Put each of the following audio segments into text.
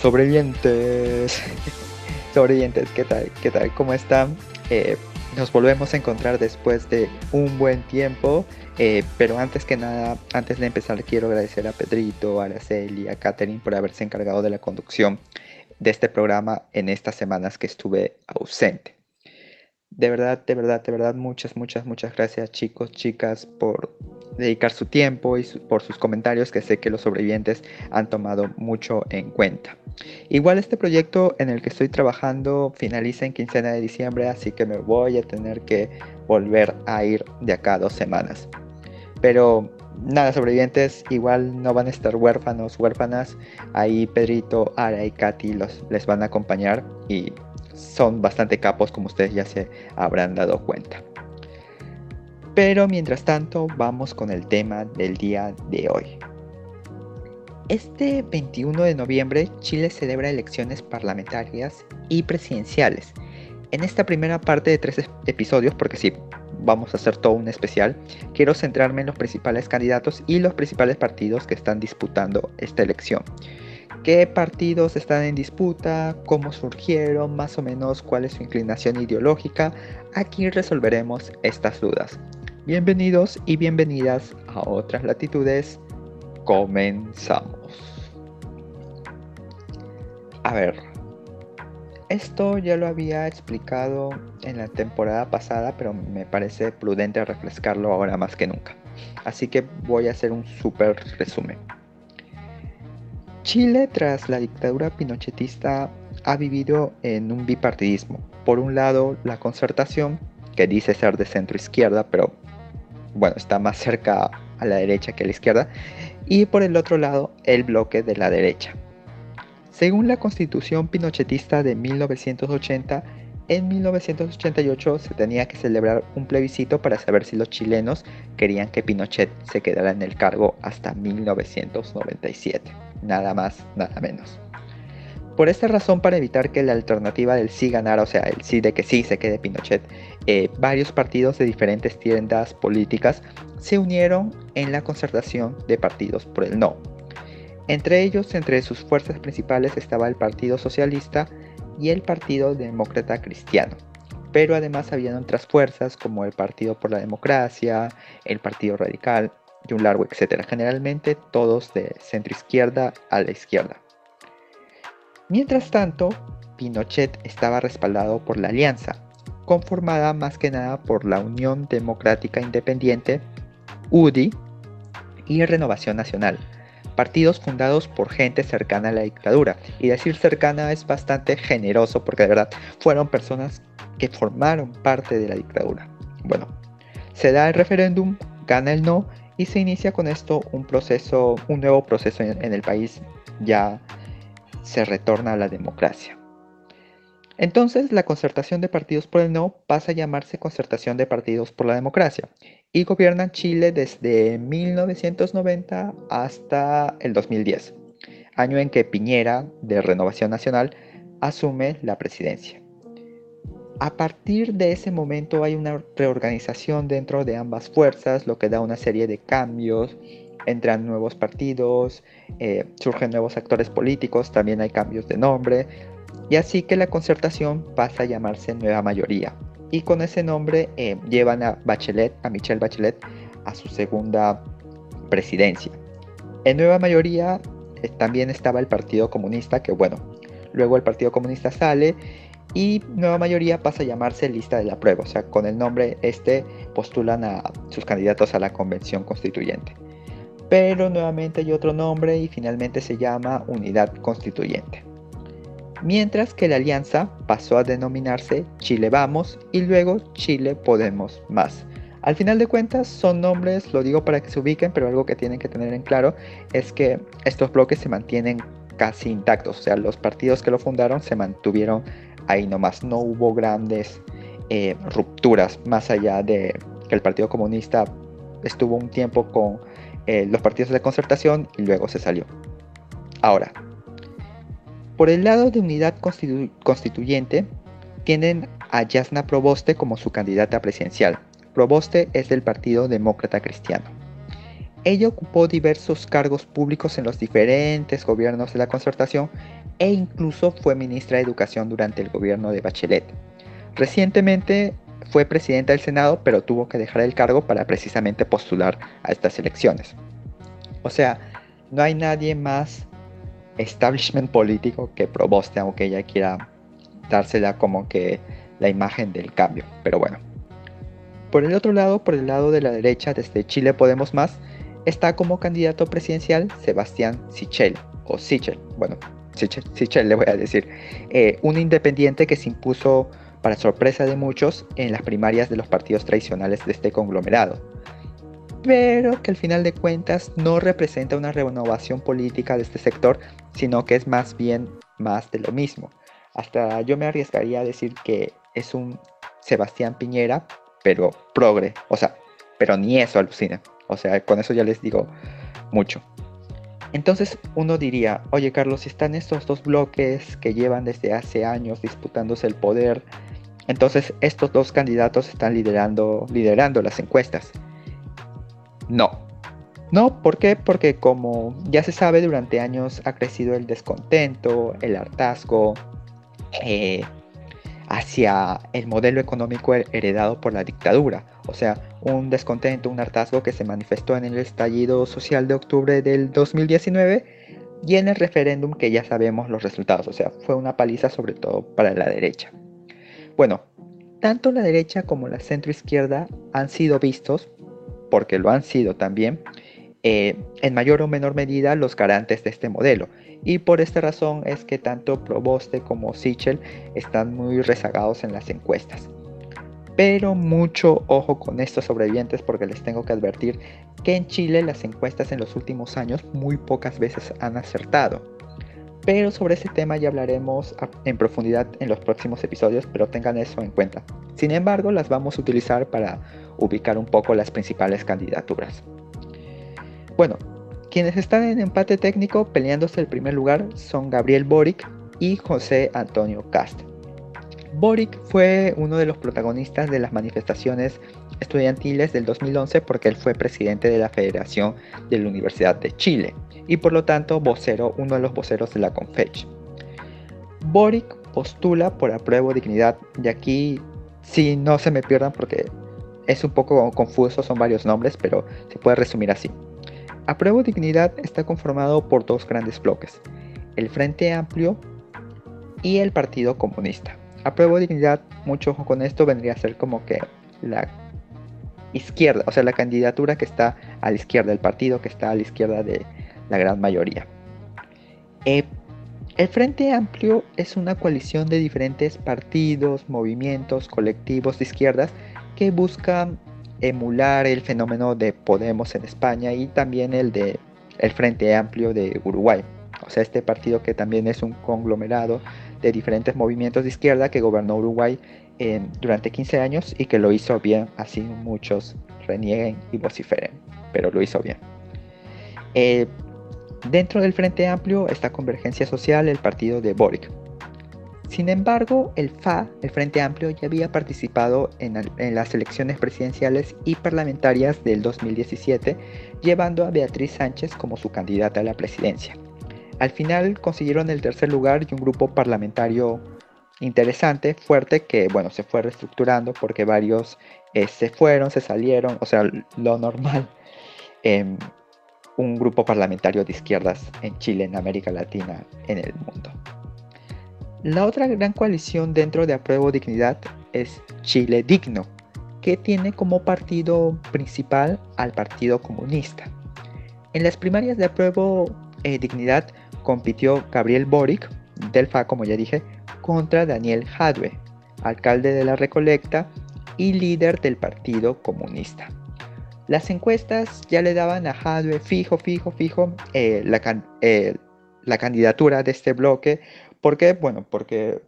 Sobrevivientes. Sobrevivientes, ¿qué tal? ¿Qué tal? ¿Cómo están? Eh, nos volvemos a encontrar después de un buen tiempo. Eh, pero antes que nada, antes de empezar, quiero agradecer a Pedrito, a Araceli, a Katherine por haberse encargado de la conducción de este programa en estas semanas que estuve ausente. De verdad, de verdad, de verdad, muchas, muchas, muchas gracias chicos, chicas, por dedicar su tiempo y por sus comentarios que sé que los sobrevivientes han tomado mucho en cuenta. Igual este proyecto en el que estoy trabajando finaliza en quincena de diciembre, así que me voy a tener que volver a ir de acá dos semanas. Pero nada, sobrevivientes igual no van a estar huérfanos, huérfanas. Ahí Pedrito, Ara y Katy los, les van a acompañar y son bastante capos como ustedes ya se habrán dado cuenta. Pero mientras tanto, vamos con el tema del día de hoy. Este 21 de noviembre, Chile celebra elecciones parlamentarias y presidenciales. En esta primera parte de tres episodios, porque sí, vamos a hacer todo un especial, quiero centrarme en los principales candidatos y los principales partidos que están disputando esta elección. ¿Qué partidos están en disputa? ¿Cómo surgieron? Más o menos cuál es su inclinación ideológica. Aquí resolveremos estas dudas. Bienvenidos y bienvenidas a otras latitudes. Comenzamos. A ver, esto ya lo había explicado en la temporada pasada, pero me parece prudente refrescarlo ahora más que nunca. Así que voy a hacer un súper resumen. Chile, tras la dictadura pinochetista, ha vivido en un bipartidismo. Por un lado, la concertación, que dice ser de centro izquierda, pero bueno, está más cerca a la derecha que a la izquierda, y por el otro lado el bloque de la derecha. Según la constitución pinochetista de 1980, en 1988 se tenía que celebrar un plebiscito para saber si los chilenos querían que Pinochet se quedara en el cargo hasta 1997. Nada más, nada menos. Por esta razón, para evitar que la alternativa del sí ganara, o sea, el sí de que sí se quede Pinochet, eh, varios partidos de diferentes tiendas políticas se unieron en la concertación de partidos por el no. Entre ellos, entre sus fuerzas principales estaba el Partido Socialista y el Partido Demócrata Cristiano. Pero además habían otras fuerzas como el Partido por la Democracia, el Partido Radical y un largo etcétera. Generalmente todos de centro izquierda a la izquierda. Mientras tanto, Pinochet estaba respaldado por la Alianza, conformada más que nada por la Unión Democrática Independiente, UDI y Renovación Nacional, partidos fundados por gente cercana a la dictadura. Y decir cercana es bastante generoso porque de verdad fueron personas que formaron parte de la dictadura. Bueno, se da el referéndum, gana el no y se inicia con esto un proceso, un nuevo proceso en el país ya se retorna a la democracia. Entonces, la concertación de partidos por el no pasa a llamarse concertación de partidos por la democracia y gobiernan Chile desde 1990 hasta el 2010, año en que Piñera, de Renovación Nacional, asume la presidencia. A partir de ese momento hay una reorganización dentro de ambas fuerzas, lo que da una serie de cambios entran nuevos partidos, eh, surgen nuevos actores políticos, también hay cambios de nombre, y así que la concertación pasa a llamarse Nueva Mayoría. Y con ese nombre eh, llevan a Bachelet, a Michelle Bachelet, a su segunda presidencia. En Nueva Mayoría eh, también estaba el Partido Comunista, que bueno, luego el Partido Comunista sale y Nueva Mayoría pasa a llamarse Lista de la Prueba, o sea, con el nombre este postulan a sus candidatos a la Convención Constituyente pero nuevamente hay otro nombre y finalmente se llama Unidad Constituyente. Mientras que la alianza pasó a denominarse Chile Vamos y luego Chile Podemos Más. Al final de cuentas son nombres, lo digo para que se ubiquen, pero algo que tienen que tener en claro es que estos bloques se mantienen casi intactos, o sea, los partidos que lo fundaron se mantuvieron ahí nomás, no hubo grandes eh, rupturas más allá de que el Partido Comunista estuvo un tiempo con eh, los partidos de concertación y luego se salió. Ahora, por el lado de unidad constituyente, tienen a Yasna Proboste como su candidata presidencial. Proboste es del Partido Demócrata Cristiano. Ella ocupó diversos cargos públicos en los diferentes gobiernos de la concertación, e incluso fue ministra de Educación durante el gobierno de Bachelet. Recientemente fue presidenta del Senado, pero tuvo que dejar el cargo para precisamente postular a estas elecciones. O sea, no hay nadie más establishment político que Proboste, aunque ella quiera dársela como que la imagen del cambio. Pero bueno. Por el otro lado, por el lado de la derecha, desde Chile Podemos Más, está como candidato presidencial Sebastián Sichel, o Sichel, bueno, Sichel, Sichel le voy a decir, eh, un independiente que se impuso para sorpresa de muchos en las primarias de los partidos tradicionales de este conglomerado, pero que al final de cuentas no representa una renovación política de este sector, sino que es más bien más de lo mismo. Hasta yo me arriesgaría a decir que es un Sebastián Piñera, pero progre, o sea, pero ni eso alucina. O sea, con eso ya les digo mucho. Entonces uno diría, oye Carlos, si están estos dos bloques que llevan desde hace años disputándose el poder, entonces estos dos candidatos están liderando, liderando las encuestas. No. No, ¿por qué? Porque como ya se sabe, durante años ha crecido el descontento, el hartazgo eh, hacia el modelo económico heredado por la dictadura. O sea, un descontento, un hartazgo que se manifestó en el estallido social de octubre del 2019 y en el referéndum que ya sabemos los resultados. O sea, fue una paliza sobre todo para la derecha. Bueno, tanto la derecha como la centroizquierda han sido vistos, porque lo han sido también, eh, en mayor o menor medida los garantes de este modelo. Y por esta razón es que tanto Proboste como Sichel están muy rezagados en las encuestas. Pero mucho ojo con estos sobrevivientes porque les tengo que advertir que en Chile las encuestas en los últimos años muy pocas veces han acertado. Pero sobre ese tema ya hablaremos en profundidad en los próximos episodios, pero tengan eso en cuenta. Sin embargo, las vamos a utilizar para ubicar un poco las principales candidaturas. Bueno, quienes están en empate técnico peleándose el primer lugar son Gabriel Boric y José Antonio Cast. Boric fue uno de los protagonistas de las manifestaciones estudiantiles del 2011 porque él fue presidente de la Federación de la Universidad de Chile y por lo tanto vocero, uno de los voceros de la Confech. Boric postula por apruebo dignidad y aquí si no se me pierdan porque es un poco confuso, son varios nombres, pero se puede resumir así. Apruebo dignidad está conformado por dos grandes bloques, el Frente Amplio y el Partido Comunista. Apruebo dignidad, mucho ojo con esto, vendría a ser como que la izquierda, o sea, la candidatura que está a la izquierda, el partido que está a la izquierda de la gran mayoría. Eh, el Frente Amplio es una coalición de diferentes partidos, movimientos, colectivos de izquierdas que buscan emular el fenómeno de Podemos en España y también el de el Frente Amplio de Uruguay. O sea, este partido que también es un conglomerado de diferentes movimientos de izquierda que gobernó Uruguay durante 15 años y que lo hizo bien, así muchos renieguen y vociferen, pero lo hizo bien. Eh, dentro del Frente Amplio está Convergencia Social, el partido de Boric. Sin embargo, el FA, el Frente Amplio, ya había participado en, las elecciones presidenciales y parlamentarias del 2017, llevando a Beatriz Sánchez como su candidata a la presidencia. Al final consiguieron el tercer lugar y un grupo parlamentario interesante, fuerte, que bueno, se fue reestructurando porque varios eh, se fueron, se salieron, o sea, lo normal. en un grupo parlamentario de izquierdas en Chile, en América Latina, en el mundo. La otra gran coalición dentro de Apruebo Dignidad es Chile Digno, que tiene como partido principal al Partido Comunista. En las primarias de Apruebo eh, Dignidad compitió Gabriel Boric, del FA como ya dije, contra Daniel Jadwe, alcalde de la Recolecta y líder del Partido Comunista. Las encuestas ya le daban a Jadwe fijo, fijo, fijo eh, eh, la, candidatura de este bloque. ¿Por qué? Bueno, porque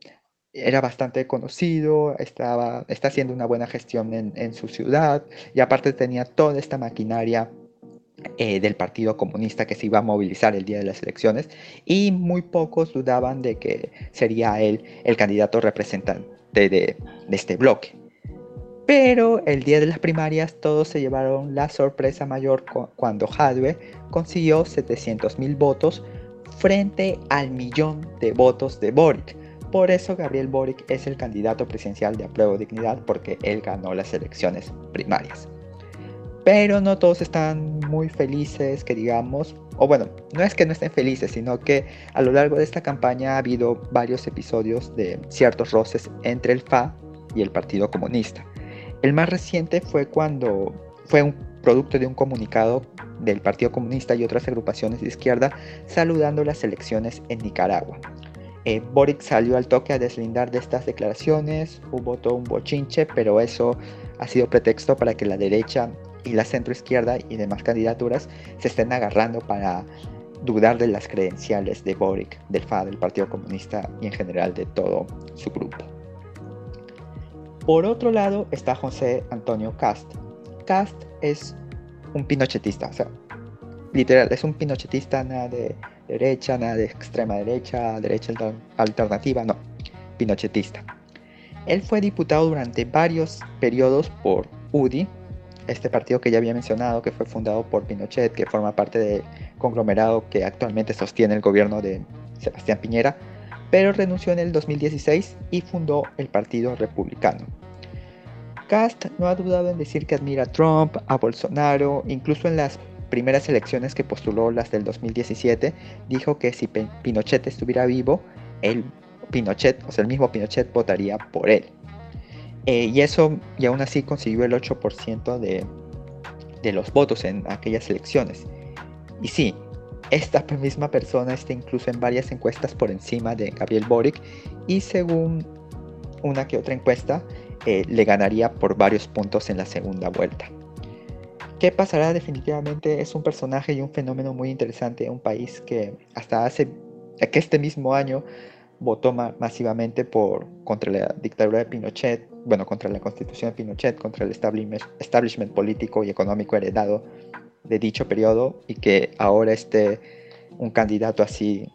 era bastante conocido, estaba, está haciendo una buena gestión en, en su ciudad y aparte tenía toda esta maquinaria eh, del Partido Comunista que se iba a movilizar el día de las elecciones y muy pocos dudaban de que sería él el candidato representante de, este bloque. Pero el día de las primarias todos se llevaron la sorpresa mayor cuando Jadwe consiguió 700 mil votos frente al millón de votos de Boric. Por eso Gabriel Boric es el candidato presidencial de Apruebo Dignidad porque él ganó las elecciones primarias. Pero no todos están muy felices, que digamos, o bueno, no es que no estén felices, sino que a lo largo de esta campaña ha habido varios episodios de ciertos roces entre el FA y el Partido Comunista. El más reciente fue cuando fue un producto de un comunicado del Partido Comunista y otras agrupaciones de izquierda saludando las elecciones en Nicaragua. Eh, Boric salió al toque a deslindar de estas declaraciones, hubo todo un bochinche, pero eso ha sido pretexto para que la derecha y la centroizquierda y demás candidaturas se estén agarrando para dudar de las credenciales de Boric, del FA, del Partido Comunista y en general de todo su grupo. Por otro lado está José Antonio Cast. Cast es un pinochetista, o sea, literal, es un pinochetista, nada de derecha, nada de extrema derecha, derecha alternativa, no, pinochetista. Él fue diputado durante varios periodos por UDI, este partido que ya había mencionado, que fue fundado por Pinochet, que forma parte del conglomerado que actualmente sostiene el gobierno de Sebastián Piñera, pero renunció en el 2016 y fundó el Partido Republicano. Cast no ha dudado en decir que admira a Trump, a Bolsonaro, incluso en las primeras elecciones que postuló, las del 2017, dijo que si Pinochet estuviera vivo, el Pinochet, o sea, el mismo Pinochet votaría por él. Eh, y eso, y aún así consiguió el 8% de, de los votos en aquellas elecciones. Y sí, esta misma persona está incluso en varias encuestas por encima de Gabriel Boric y según una que otra encuesta, eh, le ganaría por varios puntos en la segunda vuelta. ¿Qué pasará? Definitivamente es un personaje y un fenómeno muy interesante, un país que hasta hace que este mismo año votó masivamente por, contra la dictadura de Pinochet, bueno, contra la constitución de Pinochet, contra el establishment, establishment político y económico heredado de dicho periodo y que ahora esté un candidato así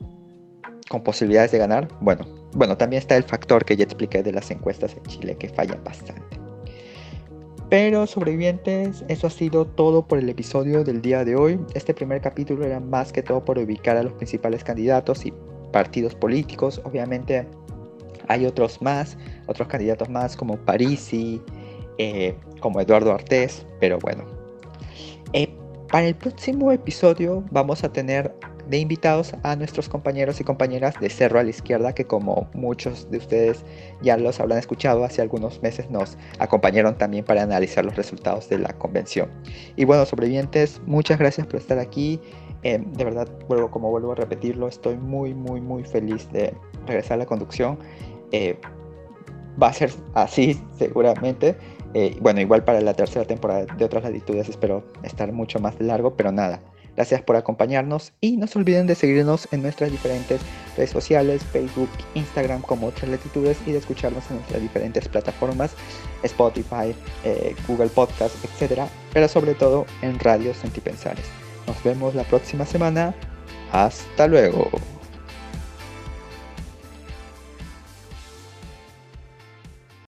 con posibilidades de ganar, bueno, bueno, también está el factor que ya expliqué de las encuestas en Chile que fallan bastante. Pero sobrevivientes, eso ha sido todo por el episodio del día de hoy. Este primer capítulo era más que todo por ubicar a los principales candidatos y partidos políticos. Obviamente hay otros más, otros candidatos más como Parisi, eh, como Eduardo Artés, pero bueno. Eh, para el próximo episodio vamos a tener de invitados a nuestros compañeros y compañeras de Cerro a la Izquierda, que como muchos de ustedes ya los habrán escuchado, hace algunos meses nos acompañaron también para analizar los resultados de la convención. Y bueno, sobrevivientes, muchas gracias por estar aquí. Eh, de verdad, vuelvo, como vuelvo a repetirlo, estoy muy, muy, muy feliz de regresar a la conducción. Eh, va a ser así seguramente. Eh, bueno, igual para la tercera temporada de otras latitudes espero estar mucho más largo, pero nada Gracias por acompañarnos y no se olviden de seguirnos en nuestras diferentes redes sociales, Facebook, Instagram como otras latitudes y de escucharnos en nuestras diferentes plataformas, Spotify, eh, Google Podcast, etc. Pero sobre todo en radios sentipensares. Nos vemos la próxima semana. Hasta luego.